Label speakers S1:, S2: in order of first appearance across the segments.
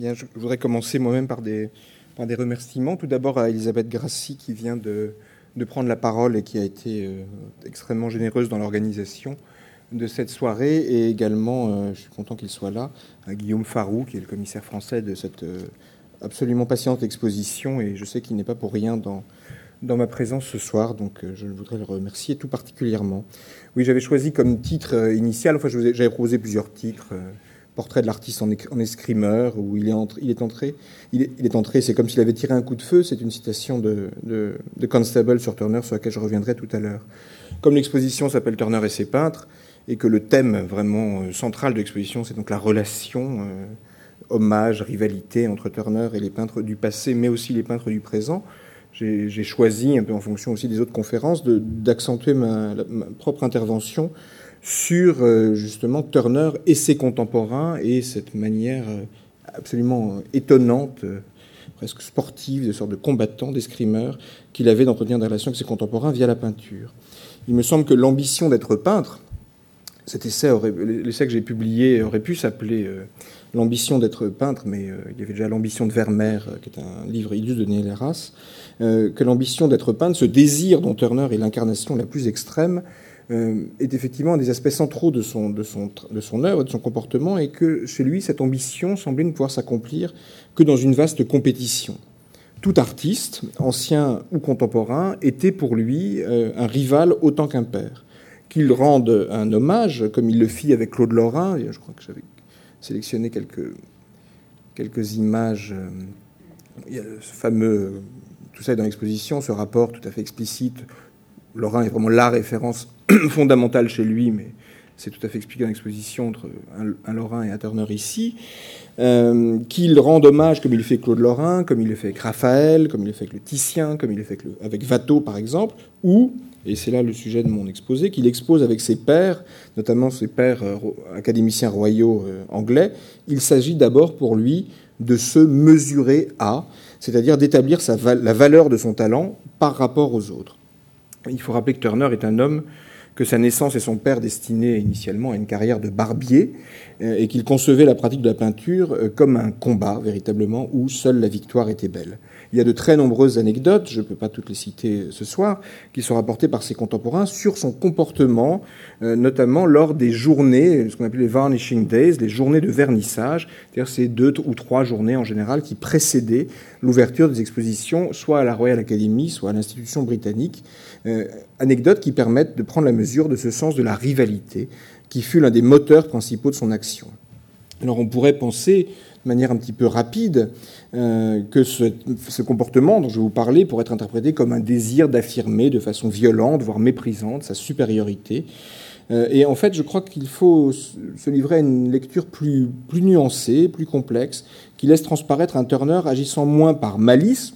S1: Je voudrais commencer moi-même par des, remerciements. Tout d'abord à Elisabeth Grassi qui vient de, prendre la parole et qui a été euh, extrêmement généreuse dans l'organisation de cette soirée. Et également, euh, je suis content qu'il soit là, à Guillaume Farou, qui est le commissaire français de cette euh, absolument patiente exposition. Et je sais qu'il n'est pas pour rien dans ma présence ce soir, donc je voudrais le remercier tout particulièrement. Oui, j'avais choisi comme titre initial, enfin j'avais proposé plusieurs titres, portrait de l'artiste en, escrimeur, où il est, entré, il est entré, il est, entré, c'est comme s'il avait tiré un coup de feu, c'est une citation de, Constable sur Turner, sur laquelle je reviendrai tout à l'heure. Comme l'exposition s'appelle Turner et ses peintres, et que le thème vraiment euh, central de l'exposition, c'est donc la relation, euh, hommage, rivalité entre Turner et les peintres du passé, mais aussi les peintres du présent, j'ai choisi, un peu en fonction aussi des autres conférences, d'accentuer ma, propre intervention sur euh, justement Turner et ses contemporains et cette manière euh, absolument euh, étonnante, presque sportive, de sorte de combattant, d'escrimeur, qu'il avait d'entretenir des relations avec ses contemporains via la peinture. Il me semble que l'ambition d'être peintre, cet essai, l'essai que j'ai publié aurait pu s'appeler L'ambition d'être peintre, mais il y avait déjà l'ambition de Vermeer, qui est un livre illustre de Néel que l'ambition d'être peintre, ce désir dont Turner est l'incarnation la plus extrême, est effectivement un des aspects centraux de son, de, son, de son œuvre, de son comportement, et que chez lui, cette ambition semblait ne pouvoir s'accomplir que dans une vaste compétition. Tout artiste, ancien ou contemporain, était pour lui euh, un rival autant qu'un père. Qu'il rende un hommage, comme il le fit avec Claude Lorrain, je crois que j'avais sélectionné quelques, quelques images. Euh, il y a ce fameux, tout ça est dans l'exposition, ce rapport tout à fait explicite Lorrain est vraiment la référence fondamentale chez lui, mais c'est tout à fait expliqué dans l'exposition entre un, Lorrain et un Turner ici, euh, qu'il rend hommage comme il fait Claude Lorrain, comme il le fait avec Raphaël, comme il le fait avec le Titien, comme il le fait avec, avec Watteau par exemple, ou, et c'est là le sujet de mon exposé, qu'il expose avec ses pairs, notamment ses pairs euh, académiciens royaux euh, anglais, il s'agit d'abord pour lui de se mesurer à, c'est-à-dire d'établir la valeur de son talent par rapport aux autres. Il faut rappeler que Turner est un homme que sa naissance et son père destinaient initialement à une carrière de barbier et qu'il concevait la pratique de la peinture euh, comme un combat véritablement où seule la victoire était belle. Il y a de très nombreuses anecdotes, je ne peux pas toutes les citer ce soir, qui sont rapportées par ses contemporains sur son comportement, euh, notamment lors des journées, ce qu'on appelle les varnishing days, les journées de vernissage, c'est-à-dire ces deux ou trois journées en général qui précédaient l'ouverture des expositions, soit à la Royal Academy, soit à l'institution britannique. Euh, anecdotes qui permettent de prendre la mesure de ce sens de la rivalité qui fut l'un des moteurs principaux de son action. Alors on pourrait penser de manière un petit peu rapide euh, que ce, comportement dont je vous parler pourrait être interprété comme un désir d'affirmer de façon violente, voire méprisante, sa supériorité. Euh, et en fait, je crois qu'il faut se livrer à une lecture plus nuancée, plus complexe, qui laisse transparaître un Turner agissant moins par malice,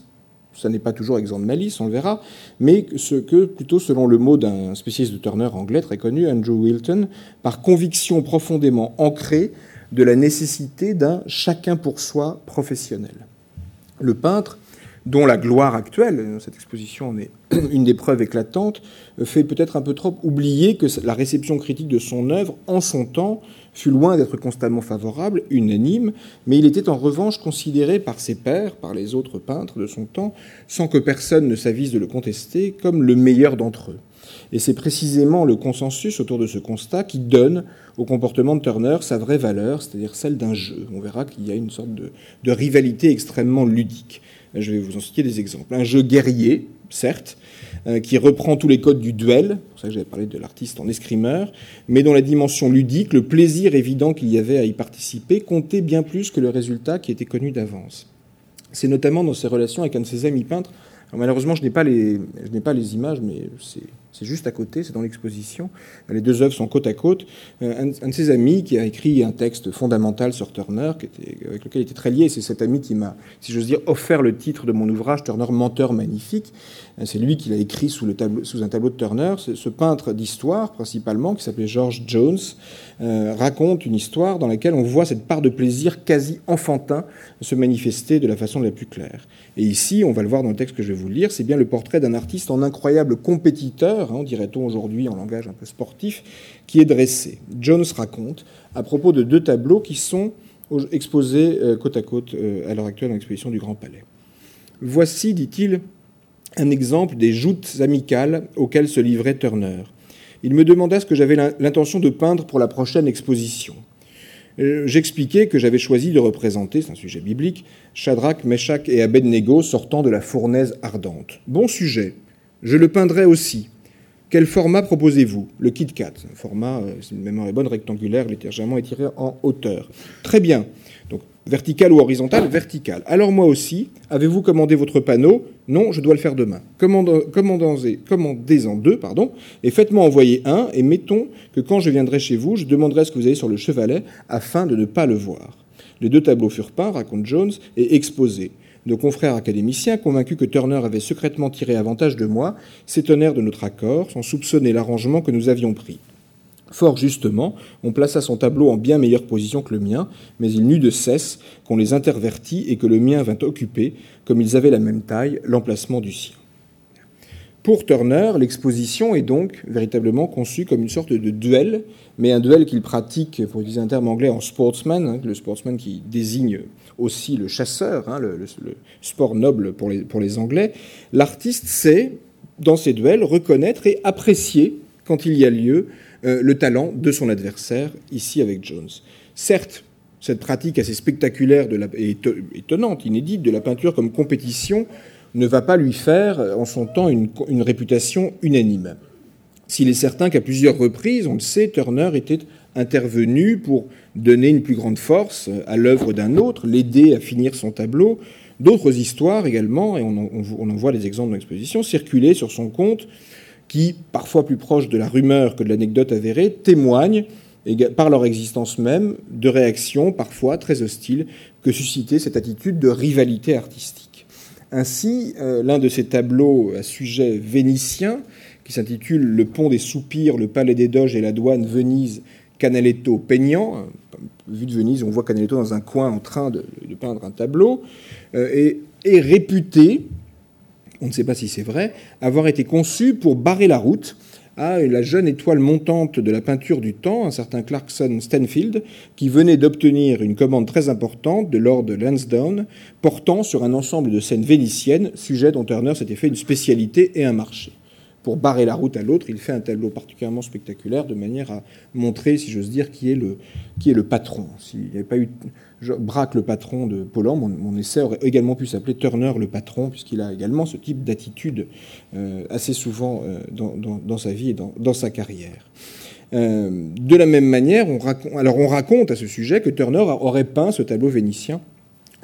S1: ça n'est pas toujours exempt de malice, on le verra, mais ce que, plutôt selon le mot d'un spécialiste de Turner anglais très connu, Andrew Wilton, par conviction profondément ancrée de la nécessité d'un chacun pour soi professionnel. Le peintre, dont la gloire actuelle, cette exposition en est une des preuves éclatantes, fait peut-être un peu trop oublier que la réception critique de son œuvre, en son temps, fut loin d'être constamment favorable, unanime, mais il était en revanche considéré par ses pairs, par les autres peintres de son temps, sans que personne ne s'avise de le contester, comme le meilleur d'entre eux. Et c'est précisément le consensus autour de ce constat qui donne au comportement de Turner sa vraie valeur, c'est-à-dire celle d'un jeu. On verra qu'il y a une sorte de, rivalité extrêmement ludique. Je vais vous en citer des exemples. Un jeu guerrier, certes, euh, qui reprend tous les codes du duel, c'est pour ça que j'avais parlé de l'artiste en escrimeur, mais dont la dimension ludique, le plaisir évident qu'il y avait à y participer, comptait bien plus que le résultat qui était connu d'avance. C'est notamment dans ses relations avec un de ses amis peintres. Malheureusement, je n'ai pas, les, images, mais c'est juste à côté, c'est dans l'exposition. Les deux œuvres sont côte à côte. Euh, un, de ses amis qui a écrit un texte fondamental sur Turner, avec lequel il était très lié, c'est cet ami qui m'a, si j'ose dire, offert le titre de mon ouvrage, Turner, menteur magnifique. Euh, c'est lui qui l'a écrit sous un tableau de Turner. Ce peintre d'histoire, principalement, qui s'appelait George Jones, euh, raconte une histoire dans laquelle on voit cette part de plaisir quasi enfantin se manifester de la façon la plus claire. Et ici, on va le voir dans le texte que je vais vous c'est bien le portrait d'un artiste en incroyable compétiteur Hein, dirait-on aujourd'hui en langage un peu sportif, qui est dressé. Jones raconte à propos de deux tableaux qui sont exposés côte à côte à l'heure actuelle dans l'exposition du Grand Palais. Voici, dit-il, un exemple des joutes amicales auxquelles se livrait Turner. Il me demanda ce que j'avais l'intention de peindre pour la prochaine exposition. Euh, j'expliquais que j'avais choisi de représenter, c'est un sujet biblique, Shadrach, Meshach et Abednego sortant de la fournaise ardente. Bon sujet. Je le peindrai aussi. Quel format proposez-vous? Le Kit Kat. Un format, euh, si une mémoire est bonne, rectangulaire, légèrement étiré en hauteur. Très bien. Vertical ou horizontal Vertical. Alors moi aussi, avez-vous commandé votre panneau Non, je dois le faire demain. Commandez-en deux, pardon, et faites-moi envoyer un, et mettons que quand je viendrai chez vous, je demanderai ce que vous avez sur le chevalet afin de ne pas le voir. Les deux tableaux furent peints, raconte Jones, et exposés. Nos confrères académiciens, convaincus que Turner avait secrètement tiré avantage de moi, s'étonnèrent de notre accord, sans soupçonner l'arrangement que nous avions pris. Fort justement, on plaça son tableau en bien meilleure position que le mien, mais il n'eut de cesse qu'on les intervertit et que le mien vint occuper, comme ils avaient la même taille, l'emplacement du sien. Pour Turner, l'exposition est donc véritablement conçue comme une sorte de duel, mais un duel qu'il pratique, pour utiliser un terme anglais, en sportsman, hein, le sportsman qui désigne aussi le chasseur, hein, le, sport noble pour les, pour les Anglais. L'artiste sait, dans ses duels, reconnaître et apprécier, quand il y a lieu, euh, le talent de son adversaire, ici avec Jones. Certes, cette pratique assez spectaculaire et étonnante, inédite de la peinture comme compétition ne va pas lui faire, en son temps, une, réputation unanime. S'il est certain qu'à plusieurs reprises, on le sait, Turner était intervenu pour donner une plus grande force à l'œuvre d'un autre, l'aider à finir son tableau. D'autres histoires également, et on en, on en voit des exemples dans l'exposition, circulaient sur son compte qui, parfois plus proches de la rumeur que de l'anecdote avérée, témoignent par leur existence même de réactions parfois très hostiles que suscitait cette attitude de rivalité artistique. Ainsi, euh, l'un de ces tableaux à sujet vénitien, qui s'intitule Le pont des soupirs, le palais des doges et la douane Venise, Canaletto peignant, vu de Venise, on voit Canaletto dans un coin en train de, peindre un tableau, euh, est réputé on ne sait pas si c'est vrai, avoir été conçu pour barrer la route à la jeune étoile montante de la peinture du temps, un certain Clarkson Stanfield, qui venait d'obtenir une commande très importante de Lord Lansdowne, portant sur un ensemble de scènes vénitiennes, sujet dont Turner s'était fait une spécialité et un marché pour barrer la route à l'autre, il fait un tableau particulièrement spectaculaire de manière à montrer, si j'ose dire, qui est le, qui est le patron. S'il n'y avait pas eu Braque le patron de Poland, mon, essai aurait également pu s'appeler Turner le patron, puisqu'il a également ce type d'attitude euh, assez souvent euh, dans, sa vie et dans, sa carrière. Euh, de la même manière, on raconte, alors on raconte à ce sujet que Turner aurait peint ce tableau vénitien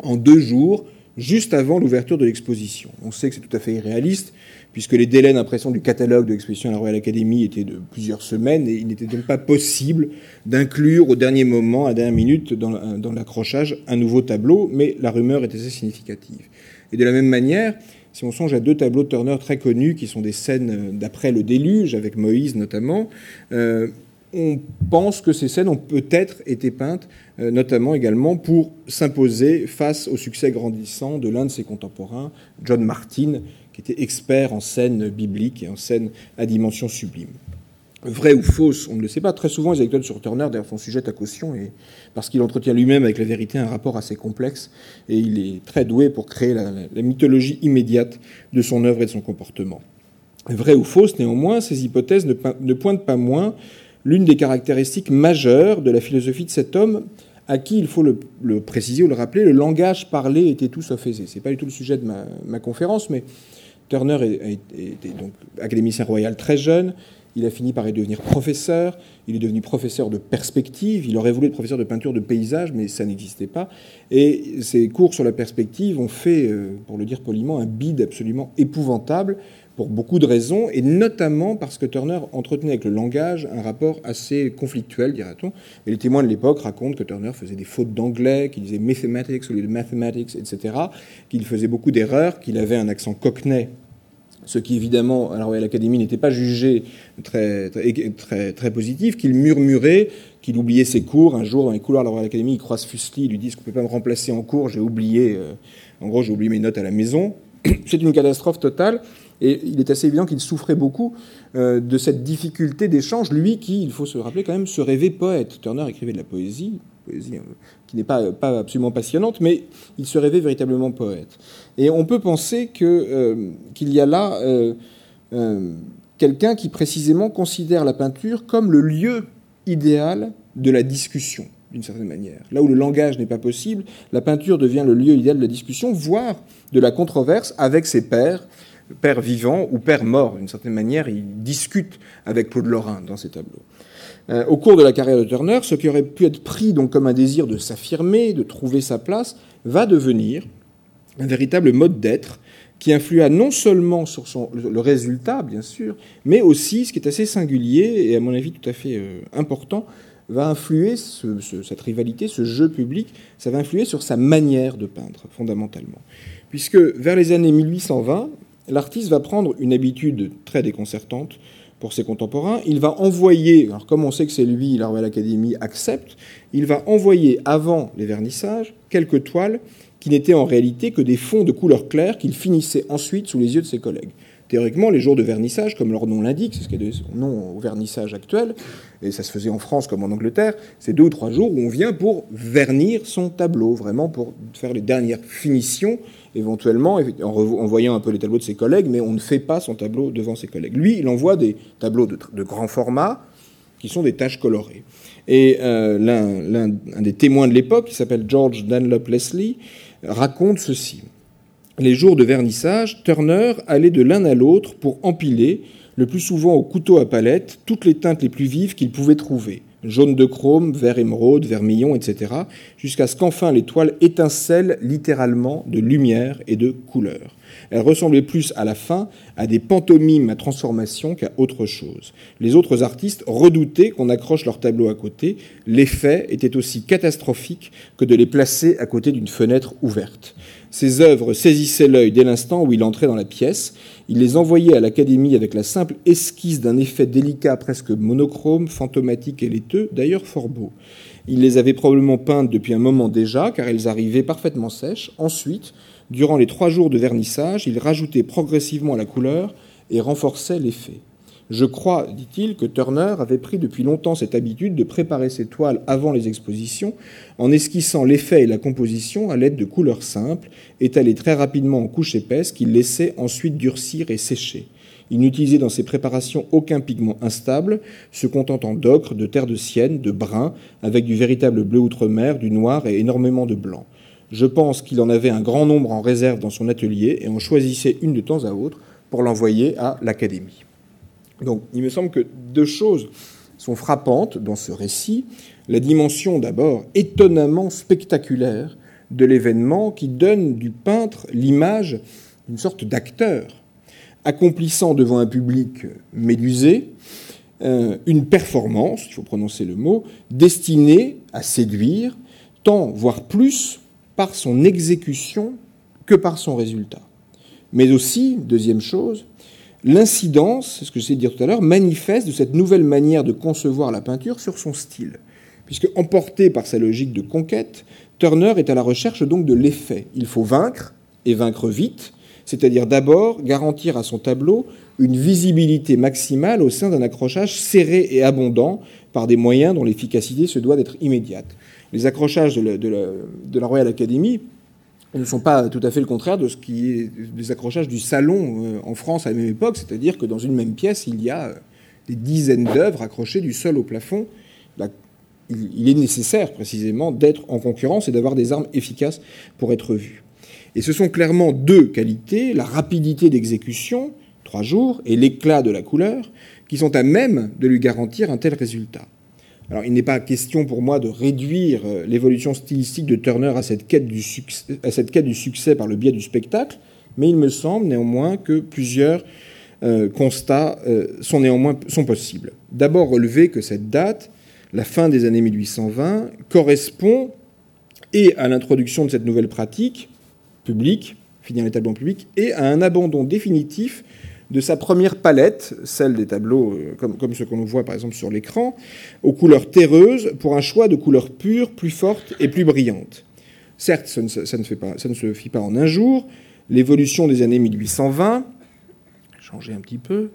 S1: en deux jours, juste avant l'ouverture de l'exposition. On sait que c'est tout à fait irréaliste, puisque les délais d'impression du catalogue de l'exposition à la Royal Academy étaient de plusieurs semaines, et il n'était donc pas possible d'inclure au dernier moment, à la dernière minute, dans l'accrochage, un nouveau tableau, mais la rumeur était assez significative. Et de la même manière, si on songe à deux tableaux de Turner très connus, qui sont des scènes d'après le déluge, avec Moïse notamment, euh, on pense que ces scènes ont peut-être été peintes, euh, notamment également pour s'imposer face au succès grandissant de l'un de ses contemporains, John Martin, qui était expert en scènes bibliques et en scènes à dimension sublime. Vrai ou fausse, on ne le sait pas. Très souvent, les anecdotes sur Turner d'ailleurs sont sujettes à caution, et parce qu'il entretient lui-même avec la vérité un rapport assez complexe, et il est très doué pour créer la, mythologie immédiate de son œuvre et de son comportement. Vrai ou fausse, néanmoins, ces hypothèses ne, pointent pas moins l'une des caractéristiques majeures de la philosophie de cet homme, à qui, il faut le, préciser ou le rappeler, le langage parlé était tout sauf aisé. Ce n'est pas du tout le sujet de ma conférence, mais Turner était donc académicien royal très jeune. Il a fini par y devenir professeur. Il est devenu professeur de perspective. Il aurait voulu être professeur de peinture de paysage, mais ça n'existait pas. Et ses cours sur la perspective ont fait, euh, pour le dire poliment, un bide absolument épouvantable pour beaucoup de raisons, et notamment parce que Turner entretenait avec le langage un rapport assez conflictuel, dira-t-on. Et les témoins de l'époque racontent que Turner faisait des fautes d'anglais, qu'il disait mathematics au lieu de mathematics, etc., qu'il faisait beaucoup d'erreurs, qu'il avait un accent cockney ce qui évidemment à la Royal Academy n'était pas jugé très, très, très, positif, qu'il murmurait, qu'il oubliait ses cours. Un jour, dans les couloirs de la Royal Academy, il croise Fuseli, il lui dit qu'on ne peut pas me remplacer en cours, j'ai oublié, euh, en gros, j'ai oublié mes notes à la maison. C'est une catastrophe totale. Et il est assez évident qu'il souffrait beaucoup euh, de cette difficulté d'échange, lui qui, il faut se rappeler quand même, se rêvait poète. Turner écrivait de la poésie, poésie euh, qui n'est pas, absolument passionnante, mais il se rêvait véritablement poète. Et on peut penser que, qu'il y a là quelqu'un qui précisément considère la peinture comme le lieu idéal de la discussion d'une certaine manière. Là où le langage n'est pas possible, la peinture devient le lieu idéal de la discussion, voire de la controverse avec ses pères, pères vivants ou pères morts. D'une certaine manière, il discute avec Claude Lorrain dans ses tableaux. Euh, au cours de la carrière de Turner, ce qui aurait pu être pris donc comme un désir de s'affirmer, de trouver sa place, va devenir un véritable mode d'être qui influa non seulement sur son, le résultat, bien sûr, mais aussi, ce qui est assez singulier et à mon avis tout à fait euh, important, va influer cette rivalité, ce jeu public, ça va influer sur sa manière de peindre, fondamentalement. Puisque vers les années 1820, l'artiste va prendre une habitude très déconcertante pour ses contemporains. Il va envoyer, alors comme on sait que c'est lui, la Royal Academy accepte, il va envoyer avant les vernissages quelques toiles qui n'étaient en réalité que des fonds de couleur claire qu'il finissait ensuite sous les yeux de ses collègues. Théoriquement, les jours de vernissage, comme leur nom l'indique, c'est ce qui est son nom au vernissage actuel, et ça se faisait en France comme en Angleterre, c'est deux ou trois jours où on vient pour vernir son tableau, vraiment pour faire les dernières finitions, éventuellement, en, voyant un peu les tableaux de ses collègues, mais on ne fait pas son tableau devant ses collègues. Lui, il envoie des tableaux de, grand format, qui sont des taches colorées. Et euh, l'un des témoins de l'époque, qui s'appelle George Dunlop Leslie, raconte ceci. Les jours de vernissage, Turner allait de l'un à l'autre pour empiler, le plus souvent au couteau à palette, toutes les teintes les plus vives qu'il pouvait trouver jaune de chrome, vert émeraude, vermillon, etc., jusqu'à ce qu'enfin les toiles étincellent littéralement de lumière et de couleur. Elles ressemblaient plus à la fin à des pantomimes à transformation qu'à autre chose. Les autres artistes redoutaient qu'on accroche leurs tableaux à côté. L'effet était aussi catastrophique que de les placer à côté d'une fenêtre ouverte. Ses œuvres saisissaient l'œil dès l'instant où il entrait dans la pièce. Il les envoyait à l'Académie avec la simple esquisse d'un effet délicat presque monochrome, fantomatique et laiteux, d'ailleurs fort beau. Il les avait probablement peintes depuis un moment déjà, car elles arrivaient parfaitement sèches. Ensuite, durant les trois jours de vernissage, il rajoutait progressivement la couleur et renforçait l'effet. Je crois, dit-il, que Turner avait pris depuis longtemps cette habitude de préparer ses toiles avant les expositions en esquissant l'effet et la composition à l'aide de couleurs simples, étalées très rapidement en couches épaisses qu'il laissait ensuite durcir et sécher. Il n'utilisait dans ses préparations aucun pigment instable, se contentant d'ocre, de terre de sienne, de brun, avec du véritable bleu outre-mer, du noir et énormément de blanc. Je pense qu'il en avait un grand nombre en réserve dans son atelier et en choisissait une de temps à autre pour l'envoyer à l'Académie. Donc il me semble que deux choses sont frappantes dans ce récit. La dimension d'abord étonnamment spectaculaire de l'événement qui donne du peintre l'image d'une sorte d'acteur, accomplissant devant un public médusé euh, une performance, il faut prononcer le mot, destinée à séduire, tant, voire plus, par son exécution que par son résultat. Mais aussi, deuxième chose, l'incidence, c'est ce que j'essaie de dire tout à l'heure, manifeste de cette nouvelle manière de concevoir la peinture sur son style. Puisque, emporté par sa logique de conquête, Turner est à la recherche donc de l'effet. Il faut vaincre, et vaincre vite, c'est-à-dire d'abord garantir à son tableau une visibilité maximale au sein d'un accrochage serré et abondant par des moyens dont l'efficacité se doit d'être immédiate. Les accrochages de la, de la Royal Academy, ne sont pas tout à fait le contraire de ce qui est des accrochages du salon euh, en France à la même époque, c'est-à-dire que dans une même pièce, il y a euh, des dizaines d'œuvres accrochées du sol au plafond. il est nécessaire précisément d'être en concurrence et d'avoir des armes efficaces pour être vu. Et ce sont clairement deux qualités, la rapidité d'exécution, trois jours, et l'éclat de la couleur, qui sont à même de lui garantir un tel résultat. Alors, il n'est pas question pour moi de réduire euh, l'évolution stylistique de Turner à cette, quête du succès, par le biais du spectacle, mais il me semble néanmoins que plusieurs euh, constats euh, sont néanmoins possibles. D'abord, relever que cette date, la fin des années 1820, correspond et à l'introduction de cette nouvelle pratique publique, finir les tableaux publics, et à un abandon définitif de sa première palette, celle des tableaux euh, comme, comme ce qu'on voit par exemple sur l'écran, aux couleurs terreuses pour un choix de couleurs pures, plus fortes et plus brillantes. Certes, ça ne, fait pas, ça ne se fit pas en un jour. L'évolution des années 1820 changer un petit peu.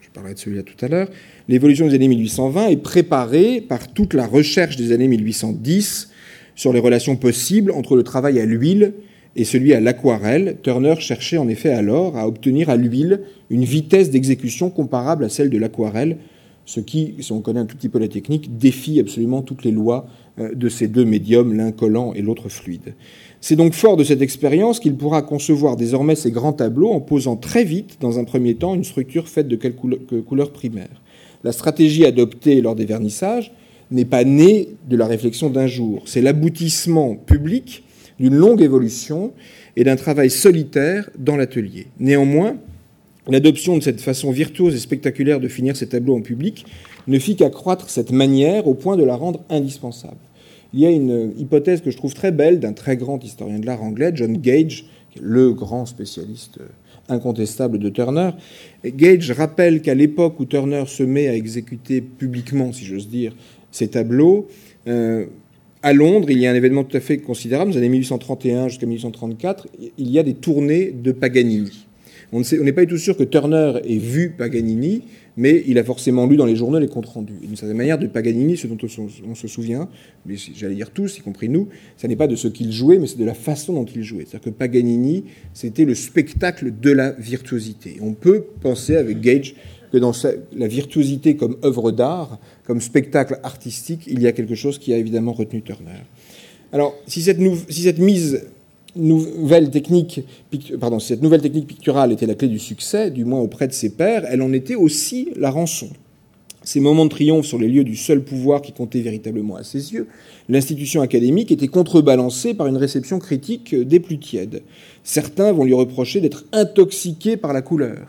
S1: Je parlerai de celui-là tout à l'heure. L'évolution des années 1820 est préparée par toute la recherche des années 1810 sur les relations possibles entre le travail à l'huile et celui à l'aquarelle. Turner cherchait en effet alors à obtenir à l'huile une vitesse d'exécution comparable à celle de l'aquarelle, ce qui, si on connaît un tout petit peu la technique, défie absolument toutes les lois euh, de ces deux médiums, l'un collant et l'autre fluide. C'est donc fort de cette expérience qu'il pourra concevoir désormais ces grands tableaux en posant très vite, dans un premier temps, une structure faite de quelques couleurs primaires. La stratégie adoptée lors des vernissages n'est pas née de la réflexion d'un jour, c'est l'aboutissement public d'une longue évolution et d'un travail solitaire dans l'atelier. Néanmoins, l'adoption de cette façon virtuose et spectaculaire de finir ces tableaux en public ne fit qu'accroître cette manière au point de la rendre indispensable. Il y a une hypothèse que je trouve très belle d'un très grand historien de l'art anglais, John Gage, le grand spécialiste incontestable de Turner. Gage rappelle qu'à l'époque où Turner se met à exécuter publiquement, si j'ose dire, ces tableaux, euh, à Londres, il y a un événement tout à fait considérable, dans les années 1831 jusqu'à 1834, il y a des tournées de Paganini. On n'est pas du tout sûr que Turner ait vu Paganini, mais il a forcément lu dans les journaux les comptes rendus. D'une certaine manière, de Paganini, ce dont on se souvient, mais j'allais dire tous, y compris nous, ce n'est pas de ce qu'il jouait, mais c'est de la façon dont il jouait. C'est-à-dire que Paganini, c'était le spectacle de la virtuosité. On peut penser avec Gage que dans la virtuosité comme œuvre d'art, comme spectacle artistique, il y a quelque chose qui a évidemment retenu Turner. Alors, si cette, si mise nouvelle technique, pardon, cette nouvelle technique picturale était la clé du succès, du moins auprès de ses pairs, elle en était aussi la rançon. Ces moments de triomphe sur les lieux du seul pouvoir qui comptait véritablement à ses yeux, l'institution académique était contrebalancée par une réception critique des plus tièdes. Certains vont lui reprocher d'être intoxiqué par la couleur.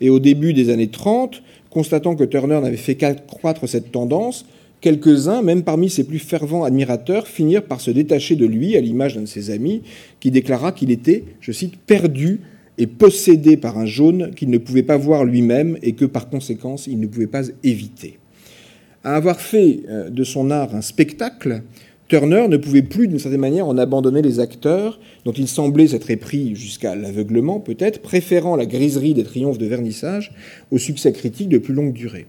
S1: Et au début des années 30, constatant que Turner n'avait fait qu'accroître cette tendance, quelques-uns, même parmi ses plus fervents admirateurs, finirent par se détacher de lui, à l'image d'un de ses amis, qui déclara qu'il était, je cite, perdu et possédé par un jaune qu'il ne pouvait pas voir lui-même et que par conséquence il ne pouvait pas éviter. À avoir fait euh, de son art un spectacle, Turner ne pouvait plus, d'une certaine manière, en abandonner les acteurs, dont il semblait s'être épris jusqu'à l'aveuglement peut-être, préférant la griserie des triomphes de vernissage au succès critique de plus longue durée.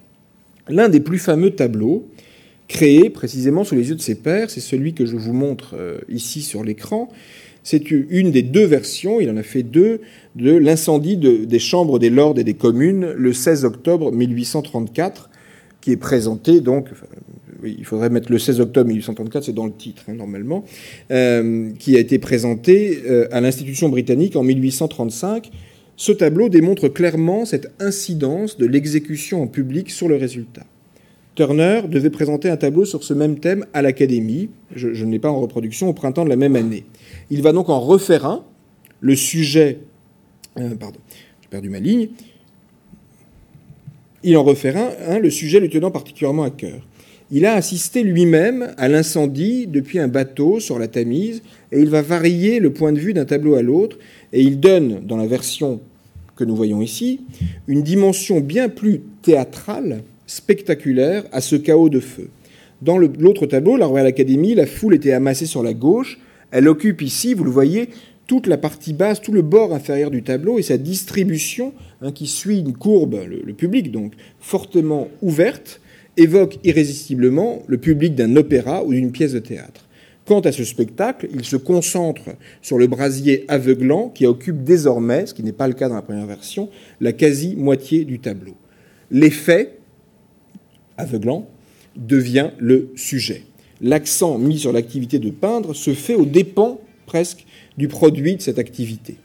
S1: L'un des plus fameux tableaux, créé précisément sous les yeux de ses pairs, c'est celui que je vous montre euh, ici sur l'écran. C'est une des deux versions, il en a fait deux, de l'incendie des chambres des lords et des communes le 16 octobre 1834, qui est présenté donc, il faudrait mettre le 16 octobre 1834, c'est dans le titre hein, normalement, euh, qui a été présenté euh, à l'institution britannique en 1835. Ce tableau démontre clairement cette incidence de l'exécution en public sur le résultat. Turner devait présenter un tableau sur ce même thème à l'Académie, je, ne l'ai pas en reproduction, au printemps de la même année. Il va donc en refaire un, le sujet... Euh, pardon, j'ai perdu ma ligne. Il en refait un, le sujet lui tenant particulièrement à cœur. Il a assisté lui-même à l'incendie depuis un bateau sur la Tamise, et il va varier le point de vue d'un tableau à l'autre, et il donne, dans la version que nous voyons ici, une dimension bien plus théâtrale, spectaculaire à ce chaos de feu. Dans l'autre tableau, la Royal Academy, la foule était amassée sur la gauche, elle occupe ici, vous le voyez, toute la partie basse, tout le bord inférieur du tableau et sa distribution, hein, qui suit une courbe, le public donc, fortement ouverte, évoque irrésistiblement le public d'un opéra ou d'une pièce de théâtre. Quant à ce spectacle, il se concentre sur le brasier aveuglant qui occupe désormais, ce qui n'est pas le cas dans la première version, la quasi-moitié du tableau. L'effet aveuglant devient le sujet. L'accent mis sur l'activité de peindre se fait aux dépens presque du produit de cette activité.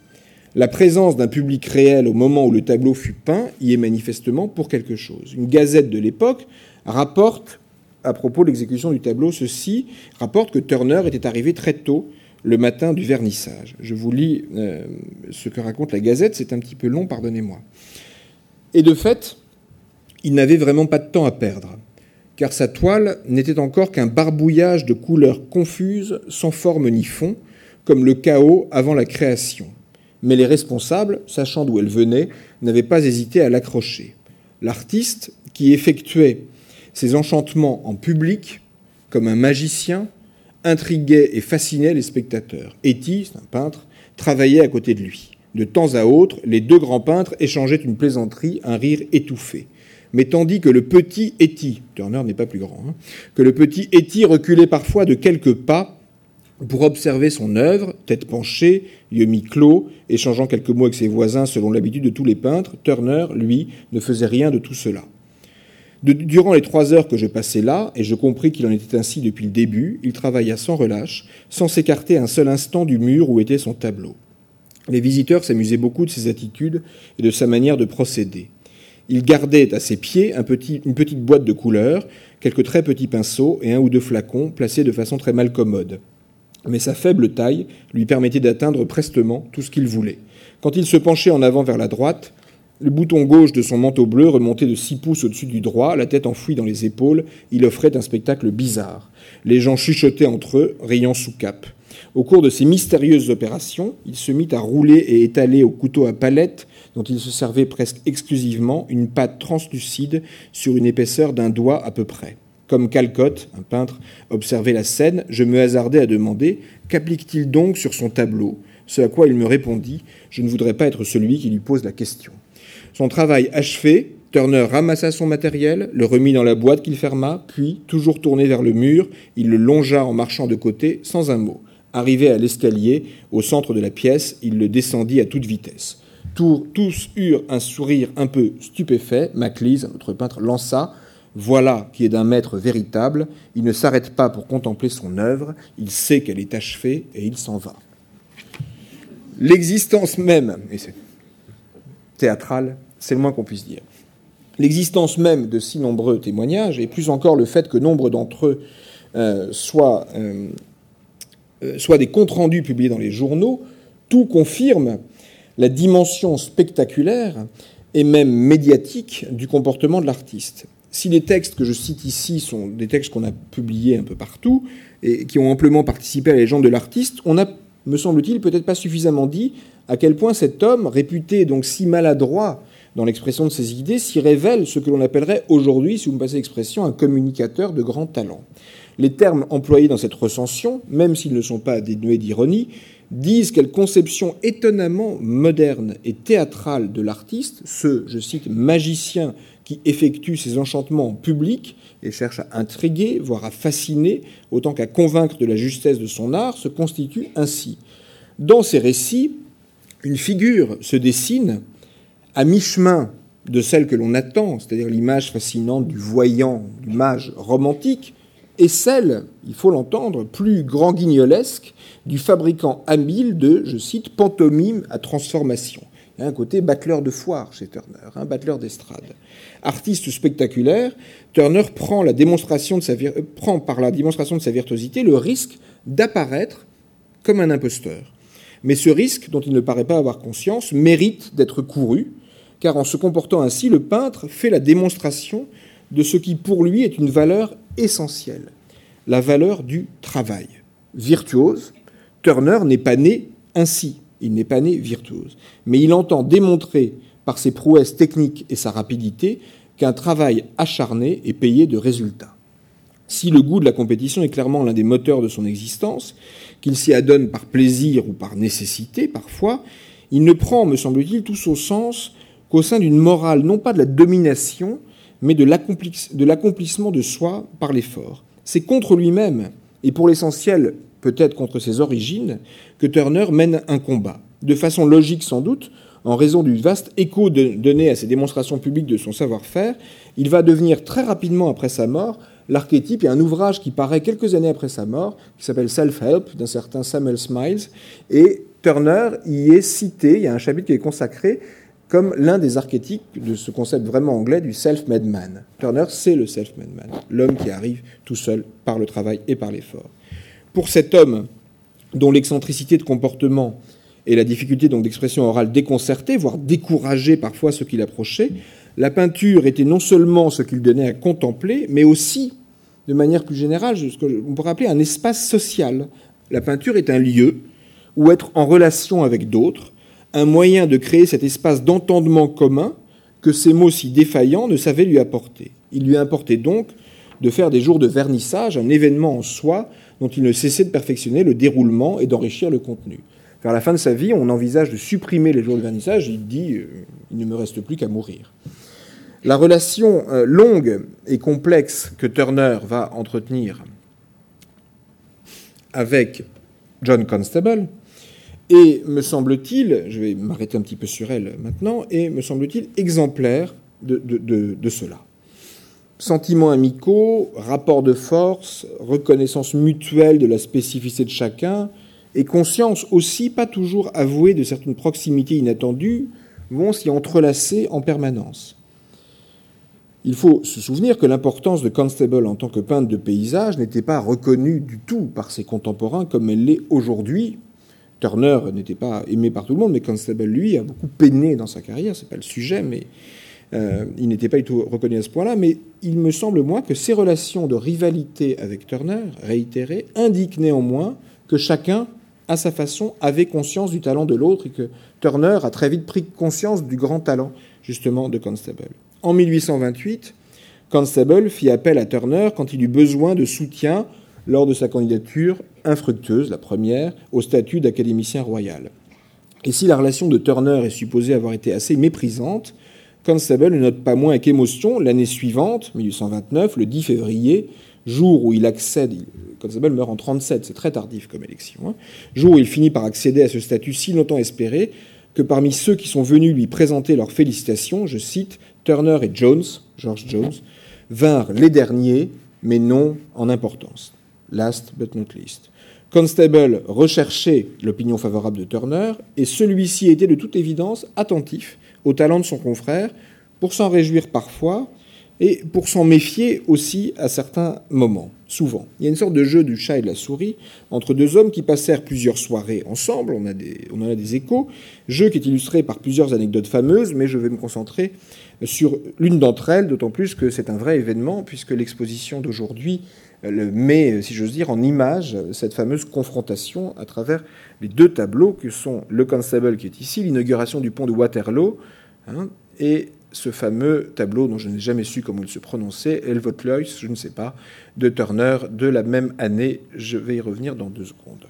S1: La présence d'un public réel au moment où le tableau fut peint y est manifestement pour quelque chose. Une gazette de l'époque rapporte, à propos de l'exécution du tableau, ceci, rapporte que Turner était arrivé très tôt le matin du vernissage. Je vous lis euh, ce que raconte la Gazette, c'est un petit peu long, pardonnez-moi. Et de fait, il n'avait vraiment pas de temps à perdre, car sa toile n'était encore qu'un barbouillage de couleurs confuses, sans forme ni fond, comme le chaos avant la création. Mais les responsables, sachant d'où elle venait, n'avaient pas hésité à l'accrocher. L'artiste, qui effectuait ses enchantements en public, comme un magicien, intriguait et fascinait les spectateurs. Etty, c'est un peintre, travaillait à côté de lui. De temps à autre, les deux grands peintres échangeaient une plaisanterie, un rire étouffé. Mais tandis que le petit Etty, Turner n'est pas plus grand, hein, que le petit Etty reculait parfois de quelques pas pour observer son œuvre, tête penchée, yeux mi-clos, échangeant quelques mots avec ses voisins selon l'habitude de tous les peintres, Turner, lui, ne faisait rien de tout cela. Durant les trois heures que je passais là, et je compris qu'il en était ainsi depuis le début, il travailla sans relâche, sans s'écarter un seul instant du mur où était son tableau. Les visiteurs s'amusaient beaucoup de ses attitudes et de sa manière de procéder. Il gardait à ses pieds une petite boîte de couleurs, quelques très petits pinceaux et un ou deux flacons placés de façon très malcommode mais sa faible taille lui permettait d'atteindre prestement tout ce qu'il voulait. Quand il se penchait en avant vers la droite, le bouton gauche de son manteau bleu remontait de six pouces au-dessus du droit, la tête enfouie dans les épaules, il offrait un spectacle bizarre. Les gens chuchotaient entre eux, riant sous cap. Au cours de ces mystérieuses opérations, il se mit à rouler et étaler au couteau à palette, dont il se servait presque exclusivement, une pâte translucide sur une épaisseur d'un doigt à peu près. Comme Calcotte, un peintre, observait la scène, je me hasardai à demander Qu'applique-t-il donc sur son tableau? Ce à quoi il me répondit Je ne voudrais pas être celui qui lui pose la question. Son travail achevé, Turner ramassa son matériel, le remit dans la boîte qu'il ferma, puis, toujours tourné vers le mur, il le longea en marchant de côté, sans un mot. Arrivé à l'escalier, au centre de la pièce, il le descendit à toute vitesse. Tous eurent un sourire un peu stupéfait. Maclise, un autre peintre, lança voilà qui est d'un maître véritable. Il ne s'arrête pas pour contempler son œuvre, il sait qu'elle est achevée et il s'en va. L'existence même, et c'est théâtral, c'est le moins qu'on puisse dire. L'existence même de si nombreux témoignages, et plus encore le fait que nombre d'entre eux euh, soient, euh, euh, soient des comptes rendus publiés dans les journaux, tout confirme la dimension spectaculaire et même médiatique du comportement de l'artiste si les textes que je cite ici sont des textes qu'on a publiés un peu partout et qui ont amplement participé à la légende de l'artiste, on n'a, me semble-t-il, peut-être pas suffisamment dit à quel point cet homme, réputé donc si maladroit dans l'expression de ses idées, s'y révèle ce que l'on appellerait aujourd'hui, si vous me passez l'expression, un communicateur de grand talent. Les termes employés dans cette recension, même s'ils ne sont pas dénués d'ironie, disent quelle conception étonnamment moderne et théâtrale de l'artiste, ce, je cite, magicien qui effectue ses enchantements en public et cherche à intriguer, voire à fasciner, autant qu'à convaincre de la justesse de son art, se constitue ainsi. Dans ces récits, une figure se dessine à mi-chemin de celle que l'on attend, c'est-à-dire l'image fascinante du voyant, du mage romantique, et celle, il faut l'entendre, plus grand guignolesque du fabricant habile de, je cite, pantomime à transformation. Il y a un côté battleur de foire chez Turner, un battleur d'estrade. Artiste spectaculaire, Turner prend, la démonstration de sa, prend par la démonstration de sa virtuosité le risque d'apparaître comme un imposteur. Mais ce risque, dont il ne paraît pas avoir conscience, mérite d'être couru, car en se comportant ainsi, le peintre fait la démonstration de ce qui pour lui est une valeur essentielle, la valeur du travail. Virtuose, Turner n'est pas né ainsi, il n'est pas né virtuose, mais il entend démontrer par ses prouesses techniques et sa rapidité qu'un travail acharné est payé de résultats. Si le goût de la compétition est clairement l'un des moteurs de son existence, qu'il s'y adonne par plaisir ou par nécessité parfois, il ne prend, me semble-t-il, tout son sens qu'au sein d'une morale non pas de la domination, mais de l'accomplissement de soi par l'effort. C'est contre lui-même, et pour l'essentiel peut-être contre ses origines, que Turner mène un combat. De façon logique sans doute, en raison du vaste écho donné à ses démonstrations publiques de son savoir-faire, il va devenir très rapidement après sa mort l'archétype. A un ouvrage qui paraît quelques années après sa mort, qui s'appelle Self-Help, d'un certain Samuel Smiles, et Turner y est cité, il y a un chapitre qui est consacré comme l'un des archétypes de ce concept vraiment anglais du self-made man. Turner, c'est le self-made man, l'homme qui arrive tout seul par le travail et par l'effort. Pour cet homme, dont l'excentricité de comportement et la difficulté donc d'expression orale déconcertée, voire décourageait parfois ceux qui l'approchaient, la peinture était non seulement ce qu'il donnait à contempler, mais aussi, de manière plus générale, ce qu'on pourrait appeler un espace social. La peinture est un lieu où être en relation avec d'autres, un moyen de créer cet espace d'entendement commun que ces mots si défaillants ne savaient lui apporter. Il lui importait donc de faire des jours de vernissage un événement en soi dont il ne cessait de perfectionner le déroulement et d'enrichir le contenu. Vers la fin de sa vie, on envisage de supprimer les jours de vernissage. Il dit euh, il ne me reste plus qu'à mourir. La relation euh, longue et complexe que Turner va entretenir avec John Constable est, me semble-t-il, je vais m'arrêter un petit peu sur elle maintenant, et me semble-t-il exemplaire de, de, cela. Sentiments amicaux, rapports de force, reconnaissance mutuelle de la spécificité de chacun, et conscience aussi, pas toujours avouée, de certaines proximités inattendues, vont s'y entrelacer en permanence. Il faut se souvenir que l'importance de Constable en tant que peintre de paysage n'était pas reconnue du tout par ses contemporains comme elle l'est aujourd'hui. Turner n'était pas aimé par tout le monde, mais Constable, lui, a beaucoup peiné dans sa carrière. C'est pas le sujet, mais euh, il n'était pas du tout reconnu à ce point-là. Mais il me semble, moi, que ces relations de rivalité avec Turner, réitérées, indiquent néanmoins que chacun, à sa façon, avait conscience du talent de l'autre et que Turner a très vite pris conscience du grand talent, justement, de Constable. En 1828, Constable fit appel à Turner quand il eut besoin de soutien lors de sa candidature infructueuse, la première, au statut d'académicien royal. Et si la relation de Turner est supposée avoir été assez méprisante, Constable ne note pas moins avec émotion l'année suivante, 1829, le 10 février, jour où il accède, Constable meurt en 37, c'est très tardif comme élection, hein, jour où il finit par accéder à ce statut si longtemps espéré, que parmi ceux qui sont venus lui présenter leurs félicitations, je cite, Turner et Jones, George Jones, vinrent les derniers, mais non en importance. Last but not least. Constable recherchait l'opinion favorable de Turner, et celui-ci était de toute évidence attentif au talent de son confrère, pour s'en réjouir parfois, et pour s'en méfier aussi à certains moments, souvent. Il y a une sorte de jeu du chat et de la souris entre deux hommes qui passèrent plusieurs soirées ensemble, on, a des, on en a des échos, jeu qui est illustré par plusieurs anecdotes fameuses, mais je vais me concentrer sur l'une d'entre elles, d'autant plus que c'est un vrai événement, puisque l'exposition d'aujourd'hui le met, si j'ose dire, en image cette fameuse confrontation à travers les deux tableaux que sont le Constable qui est ici, l'inauguration du pont de Waterloo, hein, et ce fameux tableau dont je n'ai jamais su comment il se prononçait, Elvotlois, je ne sais pas, de Turner, de la même année. Je vais y revenir dans deux secondes.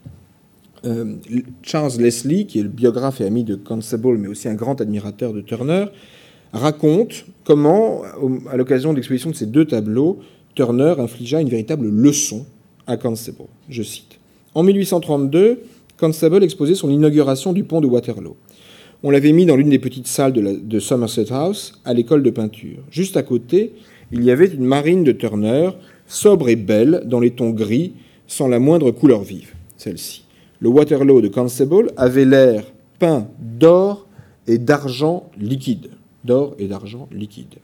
S1: Euh, Charles Leslie, qui est le biographe et ami de Constable, mais aussi un grand admirateur de Turner, raconte comment, à l'occasion de l'exposition de ces deux tableaux, Turner infligea une véritable leçon à Constable. Je cite. En 1832, Constable exposait son inauguration du pont de Waterloo. On l'avait mis dans l'une des petites salles de, Somerset House, à l'école de peinture. Juste à côté, il y avait une marine de Turner, sobre et belle, dans les tons gris, sans la moindre couleur vive, celle-ci. Le Waterloo de Constable avait l'air peint d'or et d'argent liquide. D'or et d'argent liquide.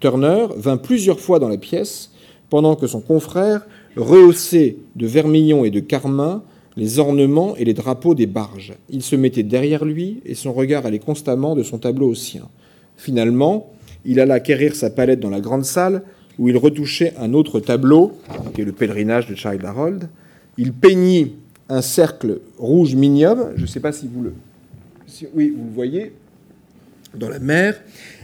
S1: Turner vint plusieurs fois dans la pièce, pendant que son confrère rehaussait de vermillon et de carmin les ornements et les drapeaux des barges. Il se mettait derrière lui et son regard allait constamment de son tableau au sien. Finalement, il alla acquérir sa palette dans la grande salle où il retouchait un autre tableau, qui est le pèlerinage de Child Harold. Il peignit un cercle rouge minium, je ne sais pas si vous le... oui, vous le voyez, dans la mer,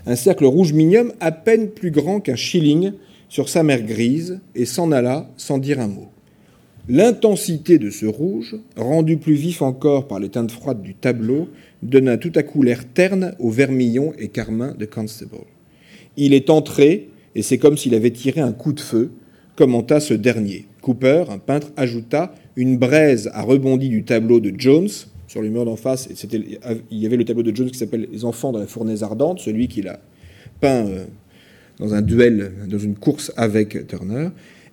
S1: un cercle rouge minium à peine plus grand qu'un shilling sur sa mer grise et s'en alla sans dire un mot. L'intensité de ce rouge, rendu plus vif encore par les teintes froides du tableau, donna tout à coup l'air terne au vermillon et carmin de Constable. Il est entré, et c'est comme s'il avait tiré un coup de feu, commenta ce dernier. Cooper, un peintre, ajouta Une braise a rebondi du tableau de Jones sur le mur d'en face. il y avait le tableau de Jones qui s'appelle Les enfants dans la fournaise ardente, celui qu'il a peint euh, dans un duel, dans une course avec Turner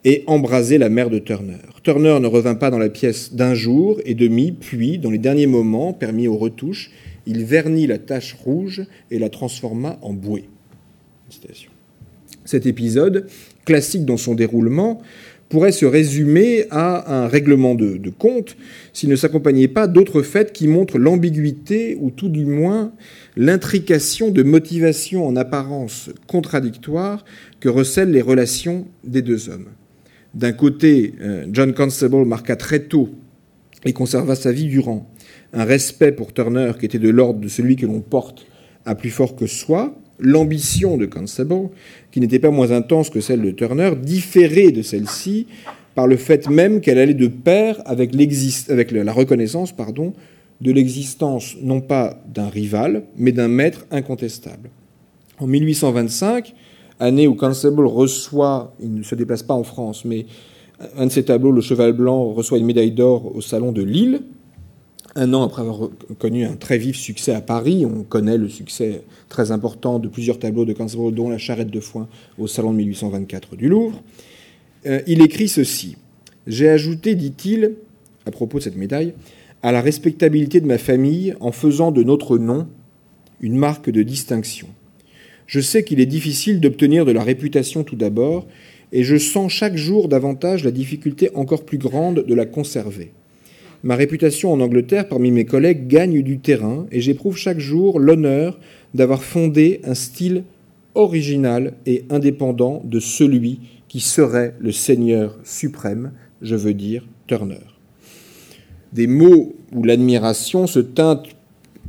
S1: et embraser la mère de Turner. Turner ne revint pas dans la pièce d'un jour et demi, puis, dans les derniers moments permis aux retouches, il vernit la tache rouge et la transforma en bouée. Cet épisode, classique dans son déroulement, pourrait se résumer à un règlement de, de compte s'il ne s'accompagnait pas d'autres faits qui montrent l'ambiguïté ou tout du moins l'intrication de motivations en apparence contradictoires que recèlent les relations des deux hommes. D'un côté, euh, John Constable marqua très tôt et conserva sa vie durant un respect pour Turner qui était de l'ordre de celui que l'on porte à plus fort que soi, l'ambition de Constable, qui n'était pas moins intense que celle de Turner, différait de celle-ci par le fait même qu'elle allait de pair avec, la reconnaissance de l'existence non pas d'un rival, mais d'un maître incontestable. En 1825, année où Constable reçoit, il ne se déplace pas en France, mais un de ses tableaux, Le Cheval Blanc, reçoit une médaille d'or au Salon de Lille. Un an après avoir connu un très vif succès à Paris, on connaît le succès très important de plusieurs tableaux de Constable, dont La Charrette de foin au Salon de 1824 du Louvre. Euh, il écrit ceci. J'ai ajouté, dit-il, à propos de cette médaille, à la respectabilité de ma famille en faisant de notre nom une marque de distinction. Je sais qu'il est difficile d'obtenir de la réputation tout d'abord, et je sens chaque jour davantage la difficulté encore plus grande de la conserver. Ma réputation en Angleterre parmi mes collègues gagne du terrain, et j'éprouve chaque jour l'honneur d'avoir fondé un style original et indépendant de celui qui serait le Seigneur suprême, je veux dire Turner. Des mots où l'admiration se teinte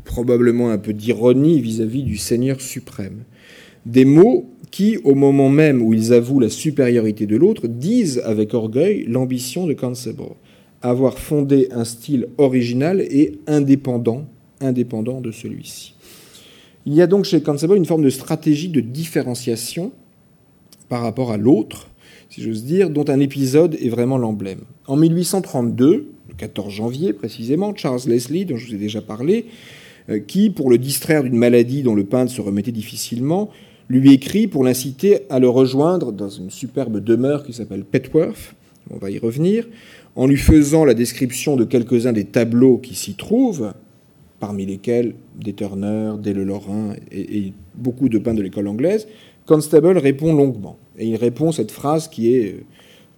S1: probablement un peu d'ironie vis-à-vis du Seigneur suprême. Des mots qui, au moment même où ils avouent la supériorité de l'autre, disent avec orgueil l'ambition de Constable, avoir fondé un style original et indépendant, indépendant de celui-ci. Il y a donc chez Constable une forme de stratégie de différenciation par rapport à l'autre, si j'ose dire, dont un épisode est vraiment l'emblème. En 1832, le 14 janvier précisément, Charles Leslie, dont je vous ai déjà parlé, euh, qui, pour le distraire d'une maladie dont le peintre se remettait difficilement, lui écrit pour l'inciter à le rejoindre dans une superbe demeure qui s'appelle Petworth, on va y revenir, en lui faisant la description de quelques-uns des tableaux qui s'y trouvent, parmi lesquels des Turner, des Le Lorrain et, beaucoup de peintres de l'école anglaise, Constable répond longuement. Et il répond cette phrase qui est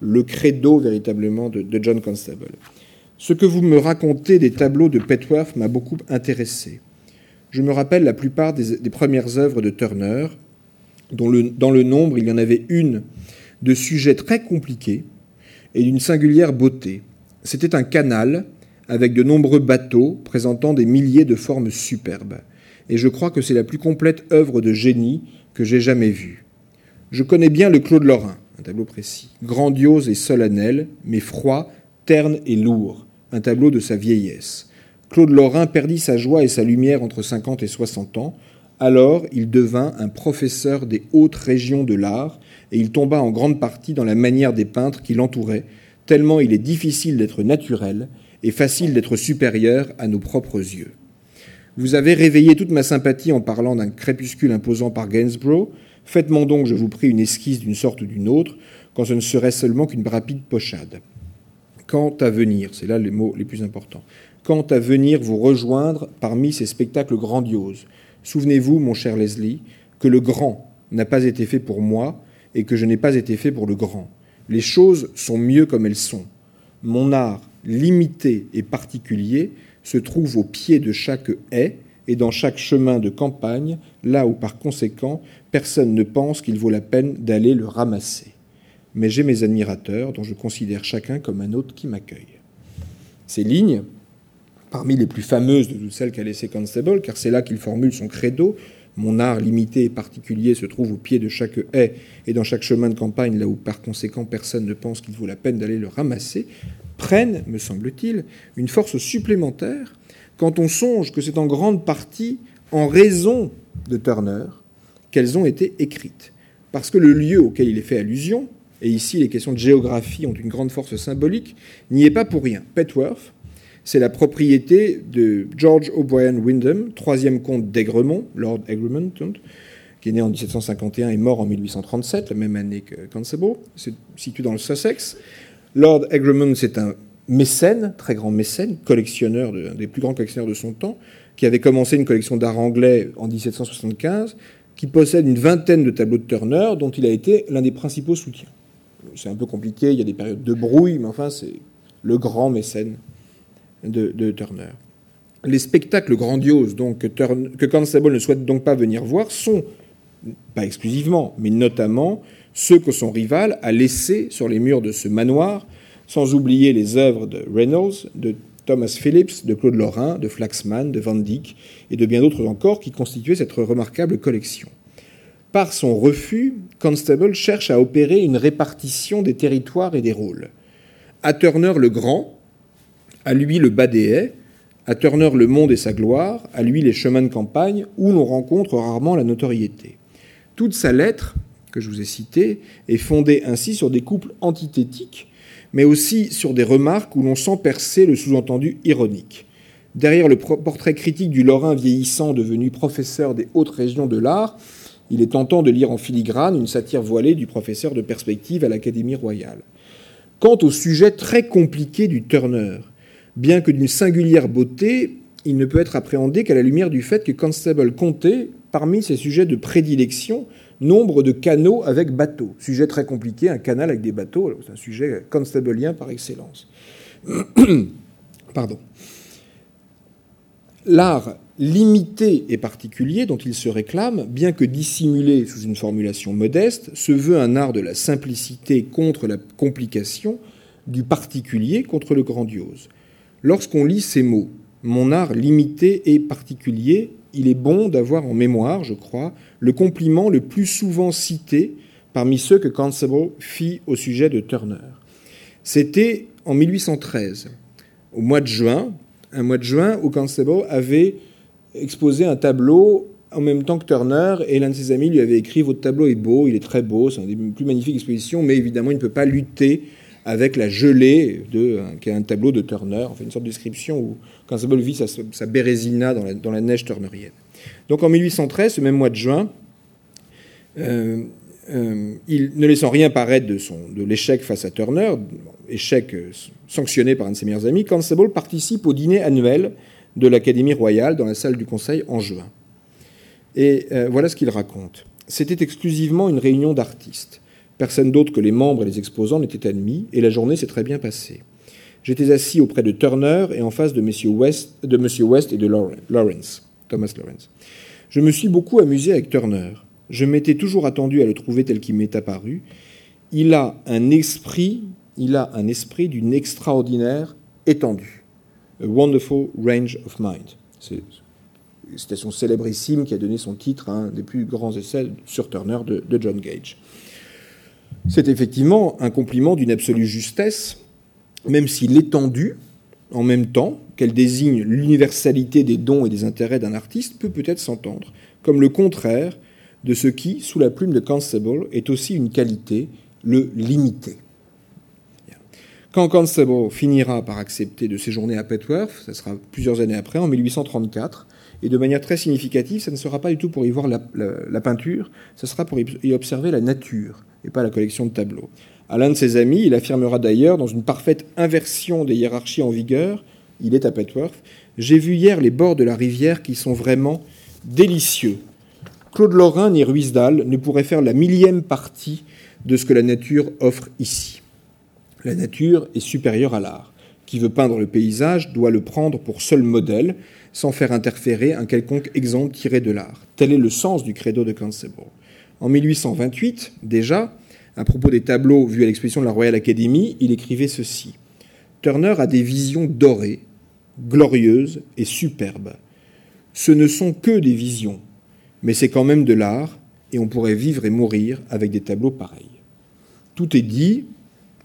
S1: le credo véritablement de, de John Constable. Ce que vous me racontez des tableaux de Petworth m'a beaucoup intéressé. Je me rappelle la plupart des, premières œuvres de Turner, dont dans le nombre il y en avait une de sujets très compliqués et d'une singulière beauté. C'était un canal avec de nombreux bateaux présentant des milliers de formes superbes. Et je crois que c'est la plus complète œuvre de génie que j'ai jamais vue. Je connais bien le Claude Lorrain, un tableau précis, grandiose et solennel, mais froid, terne et lourd un tableau de sa vieillesse. Claude Lorrain perdit sa joie et sa lumière entre 50 et 60 ans. Alors, il devint un professeur des hautes régions de l'art et il tomba en grande partie dans la manière des peintres qui l'entouraient, tellement il est difficile d'être naturel et facile d'être supérieur à nos propres yeux. Vous avez réveillé toute ma sympathie en parlant d'un crépuscule imposant par Gainsborough. Faites-moi donc, je vous prie, une esquisse d'une sorte ou d'une autre, quand ce ne serait seulement qu'une rapide pochade. Quant à venir, c'est là les mots les plus importants, quant à venir vous rejoindre parmi ces spectacles grandioses. Souvenez-vous, mon cher Leslie, que le grand n'a pas été fait pour moi et que je n'ai pas été fait pour le grand. Les choses sont mieux comme elles sont. Mon art, limité et particulier, se trouve au pied de chaque haie et dans chaque chemin de campagne, là où par conséquent personne ne pense qu'il vaut la peine d'aller le ramasser mais j'ai mes admirateurs dont je considère chacun comme un autre qui m'accueille. Ces lignes, parmi les plus fameuses de toutes celles qu'a laissées Constable, car c'est là qu'il formule son credo, mon art limité et particulier se trouve au pied de chaque haie et dans chaque chemin de campagne, là où par conséquent personne ne pense qu'il vaut la peine d'aller le ramasser, prennent, me semble-t-il, une force supplémentaire quand on songe que c'est en grande partie en raison de Turner qu'elles ont été écrites. Parce que le lieu auquel il est fait allusion, et ici les questions de géographie ont une grande force symbolique, n'y est pas pour rien. Petworth, c'est la propriété de George O'Brien Wyndham, troisième comte d'Aigremont, Lord Egremont, qui est né en 1751 et mort en 1837, la même année que Constable, c'est situé dans le Sussex. Lord Egremont, c'est un mécène, très grand mécène, collectionneur, un des plus grands collectionneurs de son temps, qui avait commencé une collection d'art anglais en 1775, qui possède une vingtaine de tableaux de Turner, dont il a été l'un des principaux soutiens. C'est un peu compliqué, il y a des périodes de brouille, mais enfin, c'est le grand mécène de, Turner. Les spectacles grandioses donc, que, que Constable ne souhaite donc pas venir voir sont, pas exclusivement, mais notamment ceux que son rival a laissés sur les murs de ce manoir, sans oublier les œuvres de Reynolds, de Thomas Phillips, de Claude Lorrain, de Flaxman, de Van Dyck et de bien d'autres encore qui constituaient cette remarquable collection. Par son refus, Constable cherche à opérer une répartition des territoires et des rôles. À Turner le Grand, à lui le bas des haies, à Turner le monde et sa gloire, à lui les chemins de campagne, où l'on rencontre rarement la notoriété. Toute sa lettre, que je vous ai citée, est fondée ainsi sur des couples antithétiques, mais aussi sur des remarques où l'on sent percer le sous-entendu ironique. Derrière le portrait critique du Lorrain vieillissant devenu professeur des hautes régions de l'art, il est tentant de lire en filigrane une satire voilée du professeur de perspective à l'Académie royale. Quant au sujet très compliqué du Turner, bien que d'une singulière beauté, il ne peut être appréhendé qu'à la lumière du fait que Constable comptait, parmi ses sujets de prédilection, nombre de canaux avec bateaux. Sujet très compliqué, un canal avec des bateaux, c'est un sujet constableien par excellence. Pardon. L'art limité et particulier dont il se réclame, bien que dissimulé sous une formulation modeste, se veut un art de la simplicité contre la complication, du particulier contre le grandiose. Lorsqu'on lit ces mots, mon art limité et particulier, il est bon d'avoir en mémoire, je crois, le compliment le plus souvent cité parmi ceux que Constable fit au sujet de Turner. C'était en 1813, au mois de juin, un mois de juin où Constable avait exposé un tableau en même temps que Turner, et l'un de ses amis lui avait écrit Votre tableau est beau, il est très beau, c'est une des plus magnifiques expositions, mais évidemment, il ne peut pas lutter avec la gelée, de, qui est un tableau de Turner, enfin une sorte de description où Constable vit sa, sa bérésina dans la, neige turnerienne. Donc en 1813, ce même mois de juin, euh, euh, il, ne laissant rien paraître de, de l'échec face à Turner, échec euh, sanctionné par un de ses meilleurs amis, Constable participe au dîner annuel de l'Académie royale dans la salle du Conseil en juin. Et euh, voilà ce qu'il raconte. C'était exclusivement une réunion d'artistes. Personne d'autre que les membres et les exposants n'était admis, et la journée s'est très bien passée. J'étais assis auprès de Turner et en face de M. West, West et de Lawrence, Thomas Lawrence. Je me suis beaucoup amusé avec Turner. Je m'étais toujours attendu à le trouver tel qu'il m'est apparu. Il a un esprit, il a un esprit d'une extraordinaire étendue. A wonderful range of mind. C'est une citation célébrissime qui a donné son titre à un des plus grands essais sur Turner de John Gage. C'est effectivement un compliment d'une absolue justesse, même si l'étendue, en même temps qu'elle désigne l'universalité des dons et des intérêts d'un artiste, peut peut-être s'entendre comme le contraire de ce qui, sous la plume de Constable, est aussi une qualité, le limité. Quand Constable finira par accepter de séjourner à Petworth, ce sera plusieurs années après, en 1834, et de manière très significative, ça ne sera pas du tout pour y voir la, peinture, ce sera pour y observer la nature, et pas la collection de tableaux. À l'un de ses amis, il affirmera d'ailleurs, dans une parfaite inversion des hiérarchies en vigueur, il est à Petworth, j'ai vu hier les bords de la rivière qui sont vraiment délicieux. Claude Lorrain ni Ruisdael ne pourraient faire la millième partie de ce que la nature offre ici. La nature est supérieure à l'art. Qui veut peindre le paysage doit le prendre pour seul modèle, sans faire interférer un quelconque exemple tiré de l'art. Tel est le sens du credo de Constable. En 1828, déjà, à propos des tableaux vus à l'exposition de la Royal Academy, il écrivait ceci. Turner a des visions dorées, glorieuses et superbes. Ce ne sont que des visions, mais c'est quand même de l'art, et on pourrait vivre et mourir avec des tableaux pareils. Tout est dit,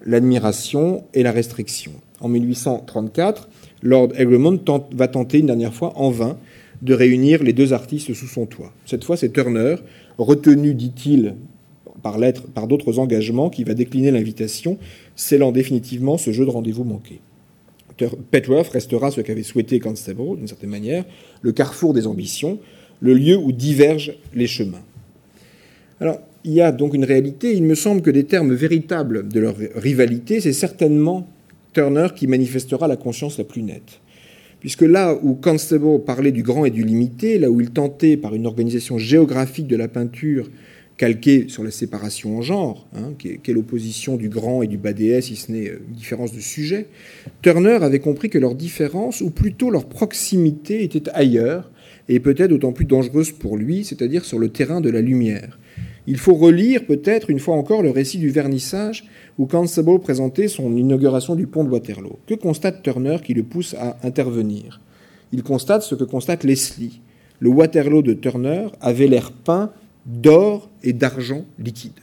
S1: l'admiration et la restriction. En 1834, Lord Egremont va tenter une dernière fois, en vain, de réunir les deux artistes sous son toit. Cette fois, c'est Turner, retenu, dit-il, par par d'autres engagements, qui va décliner l'invitation, scellant définitivement ce jeu de rendez-vous manqué. Petworth restera ce qu'avait souhaité Constable, d'une certaine manière, le carrefour des ambitions, le lieu où divergent les chemins. Alors, il y a donc une réalité. Il me semble que des termes véritables de leur rivalité, c'est certainement Turner qui manifestera la conscience la plus nette. Puisque là où Constable parlait du grand et du limité, là où il tentait, par une organisation géographique de la peinture, calquée sur la séparation en genre, hein, qui, est, l'opposition du grand et du bas DS, si ce n'est euh, une différence de sujet, Turner avait compris que leur différence, ou plutôt leur proximité, était ailleurs, et peut-être d'autant plus dangereuse pour lui, c'est-à-dire sur le terrain de la lumière. Il faut relire peut-être une fois encore le récit du vernissage où Constable présentait son inauguration du pont de Waterloo. Que constate Turner qui le pousse à intervenir? Il constate ce que constate Leslie. Le Waterloo de Turner avait l'air peint d'or et d'argent liquide.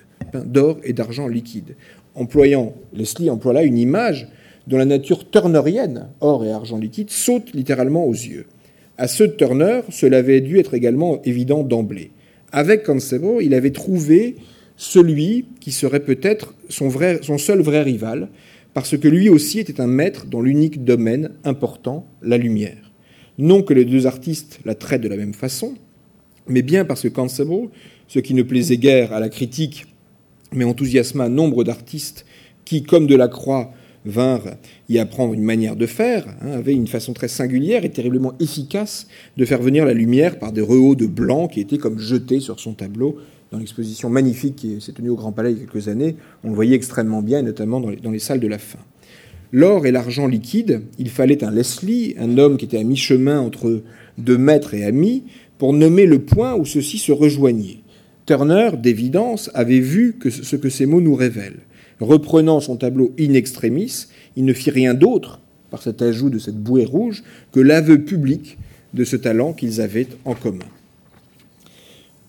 S1: Employant, Leslie emploie là une image dont la nature turnerienne, or et argent liquide, saute littéralement aux yeux. À ceux de Turner, cela avait dû être également évident d'emblée. Avec Constable, il avait trouvé celui qui serait peut-être son, seul vrai rival, parce que lui aussi était un maître dans l'unique domaine important, la lumière. Non que les deux artistes la traitent de la même façon, mais bien parce que Constable, ce qui ne plaisait guère à la critique, mais enthousiasma nombre d'artistes qui, comme Delacroix, vinrent y apprendre une manière de faire, hein, avait une façon très singulière et terriblement efficace de faire venir la lumière par des rehauts de blanc qui étaient comme jetés sur son tableau dans l'exposition magnifique qui s'est tenue au Grand Palais il y a quelques années. On le voyait extrêmement bien, notamment dans les, salles de la fin. L'or et l'argent liquide, il fallait un Leslie, un homme qui était à mi-chemin entre deux maîtres et amis, pour nommer le point où ceux-ci se rejoignaient. Turner, d'évidence, avait vu ce que ces mots nous révèlent. Reprenant son tableau in extremis, il ne fit rien d'autre, par cet ajout de cette bouée rouge, que l'aveu public de ce talent qu'ils avaient en commun.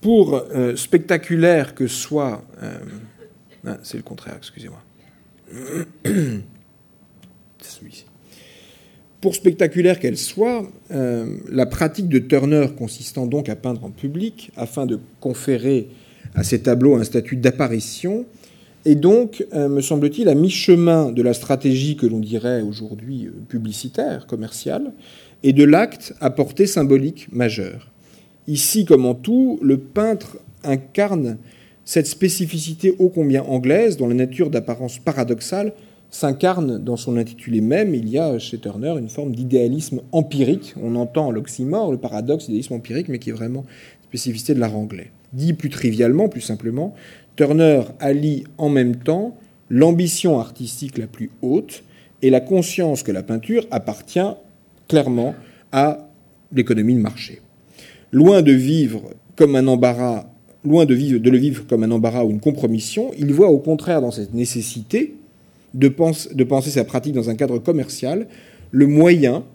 S1: Pour euh, spectaculaire que soit... Euh, ah, c'est le contraire, excusez-moi. Pour spectaculaire qu'elle soit, euh, la pratique de Turner consistant donc à peindre en public afin de conférer à ces tableaux un statut d'apparition et donc, euh, me semble-t-il, à mi-chemin de la stratégie que l'on dirait aujourd'hui euh, publicitaire, commerciale, et de l'acte à portée symbolique majeure. Ici, comme en tout, le peintre incarne cette spécificité ô combien anglaise, dont la nature d'apparence paradoxale s'incarne dans son intitulé même. Il y a chez Turner une forme d'idéalisme empirique. On entend l'oxymore, le paradoxe, l'idéalisme empirique, mais qui est vraiment spécificité de l'art anglais. Dit plus trivialement, plus simplement, Turner allie en même temps l'ambition artistique la plus haute et la conscience que la peinture appartient clairement à l'économie de marché. Loin de vivre comme un embarras, le vivre comme un embarras ou une compromission, il voit au contraire dans cette nécessité de penser sa pratique dans un cadre commercial le moyen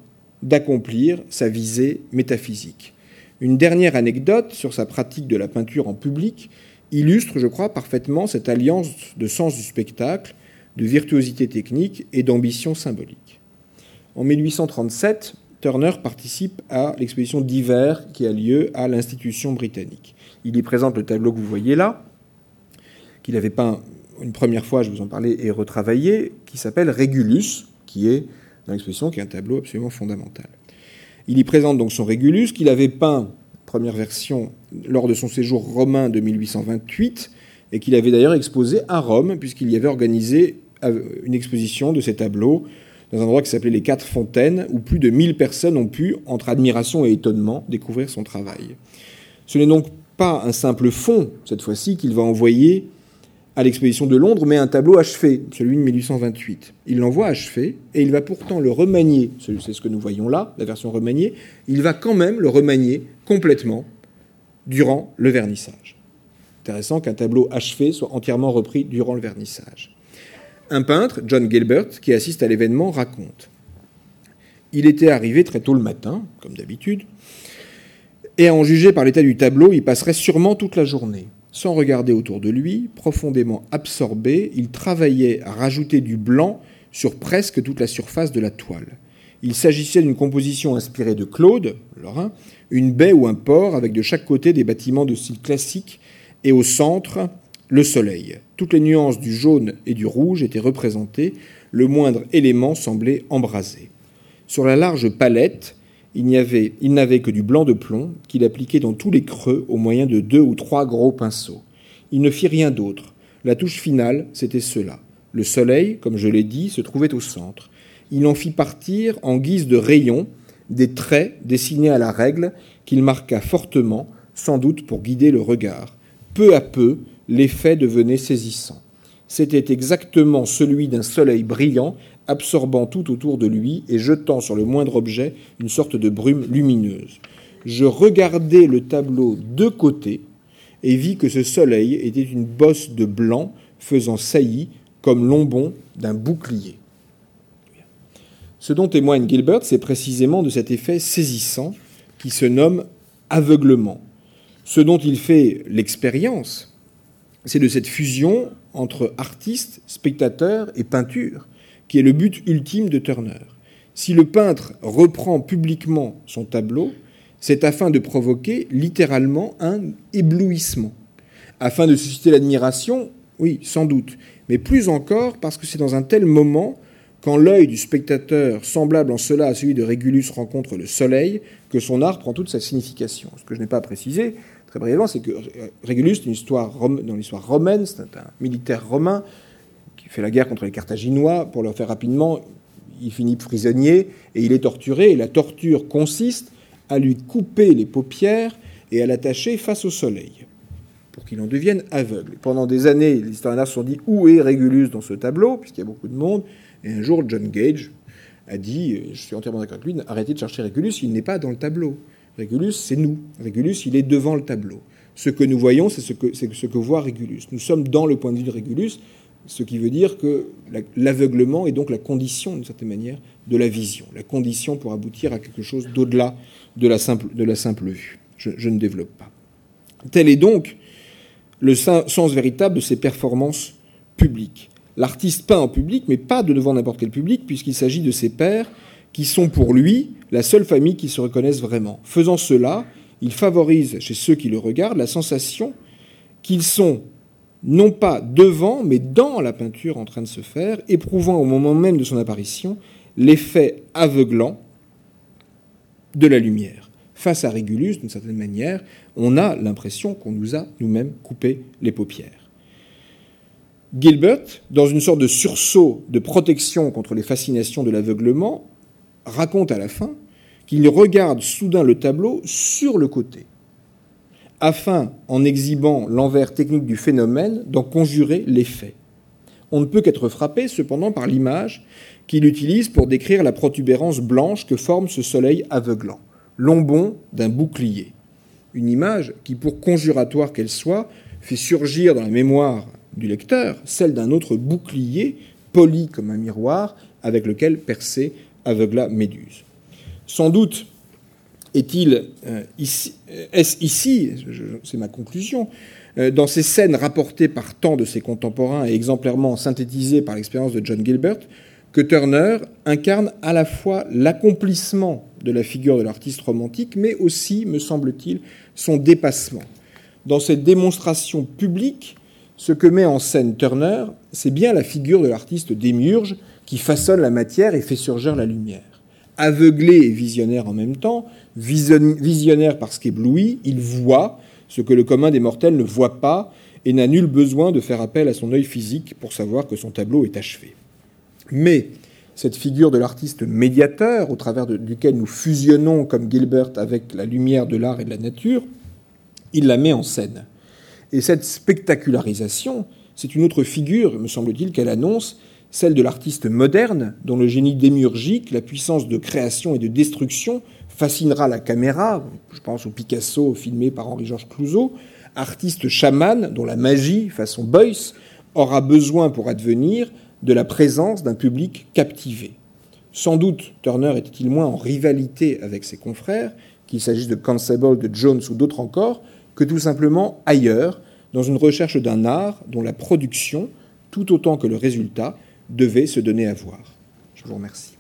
S1: d'accomplir sa visée métaphysique. Une dernière anecdote sur sa pratique de la peinture en public illustre, je crois, parfaitement cette alliance de sens du spectacle, de virtuosité technique et d'ambition symbolique. En 1837, Turner participe à l'exposition d'hiver qui a lieu à l'institution britannique. Il y présente le tableau que vous voyez là, qu'il avait peint une première fois, je vous en parlais, et retravaillé, qui s'appelle Régulus, qui est dans l'exposition, qui est un tableau absolument fondamental. Il y présente donc son Régulus, qu'il avait peint première version lors de son séjour romain de 1828 et qu'il avait d'ailleurs exposé à Rome puisqu'il y avait organisé euh, une exposition de ses tableaux dans un endroit qui s'appelait les Quatre Fontaines où plus de 1000 personnes ont pu, entre admiration et étonnement, découvrir son travail. Ce n'est donc pas un simple fond, cette fois-ci, qu'il va envoyer à l'exposition de Londres, mais un tableau achevé, celui de 1828. Il l'envoie achevé, et il va pourtant le remanier, c'est ce que nous voyons là, la version remaniée, il va quand même le remanier complètement durant le vernissage. Intéressant qu'un tableau achevé soit entièrement repris durant le vernissage. Un peintre, John Gilbert, qui assiste à l'événement, raconte Il était arrivé très tôt le matin, comme d'habitude, et à en juger par l'état du tableau, il passerait sûrement toute la journée. Sans regarder autour de lui, profondément absorbé, il travaillait à rajouter du blanc sur presque toute la surface de la toile. Il s'agissait d'une composition inspirée de Claude, Lorrain, une baie ou un port avec de chaque côté des bâtiments de style classique et au centre, le soleil. Toutes les nuances du jaune et du rouge étaient représentées, le moindre élément semblait embrasé. Sur la large palette, il n'avait que du blanc de plomb qu'il appliquait dans tous les creux au moyen de deux ou trois gros pinceaux. Il ne fit rien d'autre. La touche finale, c'était cela. Le soleil, comme je l'ai dit, se trouvait au centre. Il en fit partir, en guise de rayons, des traits dessinés à la règle qu'il marqua fortement, sans doute pour guider le regard. Peu à peu, l'effet devenait saisissant. C'était exactement celui d'un soleil brillant absorbant tout autour de lui et jetant sur le moindre objet une sorte de brume lumineuse. Je regardai le tableau de côté et vis que ce soleil était une bosse de blanc faisant saillie comme l'ombon d'un bouclier. Ce dont témoigne Gilbert, c'est précisément de cet effet saisissant qui se nomme aveuglement. Ce dont il fait l'expérience, c'est de cette fusion entre artiste, spectateur et peinture, qui est le but ultime de Turner. Si le peintre reprend publiquement son tableau, c'est afin de provoquer littéralement un éblouissement. Afin de susciter l'admiration, oui, sans doute, mais plus encore parce que c'est dans un tel moment, quand l'œil du spectateur, semblable en cela à celui de Régulus, rencontre le soleil, que son art prend toute sa signification. Ce que je n'ai pas précisé, très brièvement, c'est que Régulus, dans l'histoire romaine, c'est un militaire romain qui fait la guerre contre les Carthaginois. Pour le faire rapidement, il finit prisonnier et il est torturé. Et la torture consiste à lui couper les paupières et à l'attacher face au soleil pour qu'il en devienne aveugle. Pendant des années, les historiens se sont dit où est Régulus dans ce tableau, puisqu'il y a beaucoup de monde. Et un jour, John Gage a dit, je suis entièrement d'accord avec lui, arrêtez de chercher Régulus, il n'est pas dans le tableau. Régulus, c'est nous. Régulus, il est devant le tableau. Ce que nous voyons, c'est ce que, voit Régulus. Nous sommes dans le point de vue de Régulus, ce qui veut dire que l'aveuglement est donc la condition, d'une certaine manière, de la vision, la condition pour aboutir à quelque chose d'au-delà de la simple vue. Je, ne développe pas. Tel est donc le sens véritable de ces performances publiques. L'artiste peint en public, mais pas de devant n'importe quel public, puisqu'il s'agit de ses pairs qui sont pour lui la seule famille qui se reconnaisse vraiment. Faisant cela, il favorise chez ceux qui le regardent la sensation qu'ils sont non pas devant, mais dans la peinture en train de se faire, éprouvant au moment même de son apparition l'effet aveuglant de la lumière. Face à Régulus, d'une certaine manière, on a l'impression qu'on nous a nous-mêmes coupé les paupières. Gilbert, dans une sorte de sursaut de protection contre les fascinations de l'aveuglement, raconte à la fin qu'il regarde soudain le tableau sur le côté afin, en exhibant l'envers technique du phénomène, d'en conjurer l'effet. On ne peut qu'être frappé cependant par l'image qu'il utilise pour décrire la protubérance blanche que forme ce soleil aveuglant, l'ombon d'un bouclier. Une image qui, pour conjuratoire qu'elle soit, fait surgir dans la mémoire du lecteur celle d'un autre bouclier poli comme un miroir avec lequel Persée aveugla Méduse. Sans doute est-il euh, ici, euh, est-ce ici, c'est ma conclusion, euh, dans ces scènes rapportées par tant de ses contemporains et exemplairement synthétisées par l'expérience de John Gilbert, que Turner incarne à la fois l'accomplissement de la figure de l'artiste romantique, mais aussi, me semble-t-il, son dépassement. Dans cette démonstration publique, ce que met en scène Turner, c'est bien la figure de l'artiste démiurge qui façonne la matière et fait surgir la lumière. Aveuglé et visionnaire en même temps, visionnaire parce qu'ébloui, il voit ce que le commun des mortels ne voit pas et n'a nul besoin de faire appel à son œil physique pour savoir que son tableau est achevé. Mais cette figure de l'artiste médiateur, au travers duquel nous fusionnons comme Gilbert avec la lumière de l'art et de la nature, il la met en scène. Et cette spectacularisation, c'est une autre figure, me semble-t-il, qu'elle annonce, celle de l'artiste moderne, dont le génie démiurgique, la puissance de création et de destruction fascinera la caméra, je pense au Picasso filmé par Henri-Georges Clouzot, artiste chaman dont la magie, façon Beuys, aura besoin pour advenir de la présence d'un public captivé. Sans doute, Turner était-il moins en rivalité avec ses confrères, qu'il s'agisse de Constable, de Jones ou d'autres encore, que tout simplement ailleurs, dans une recherche d'un art dont la production, tout autant que le résultat, devait se donner à voir. Je vous remercie.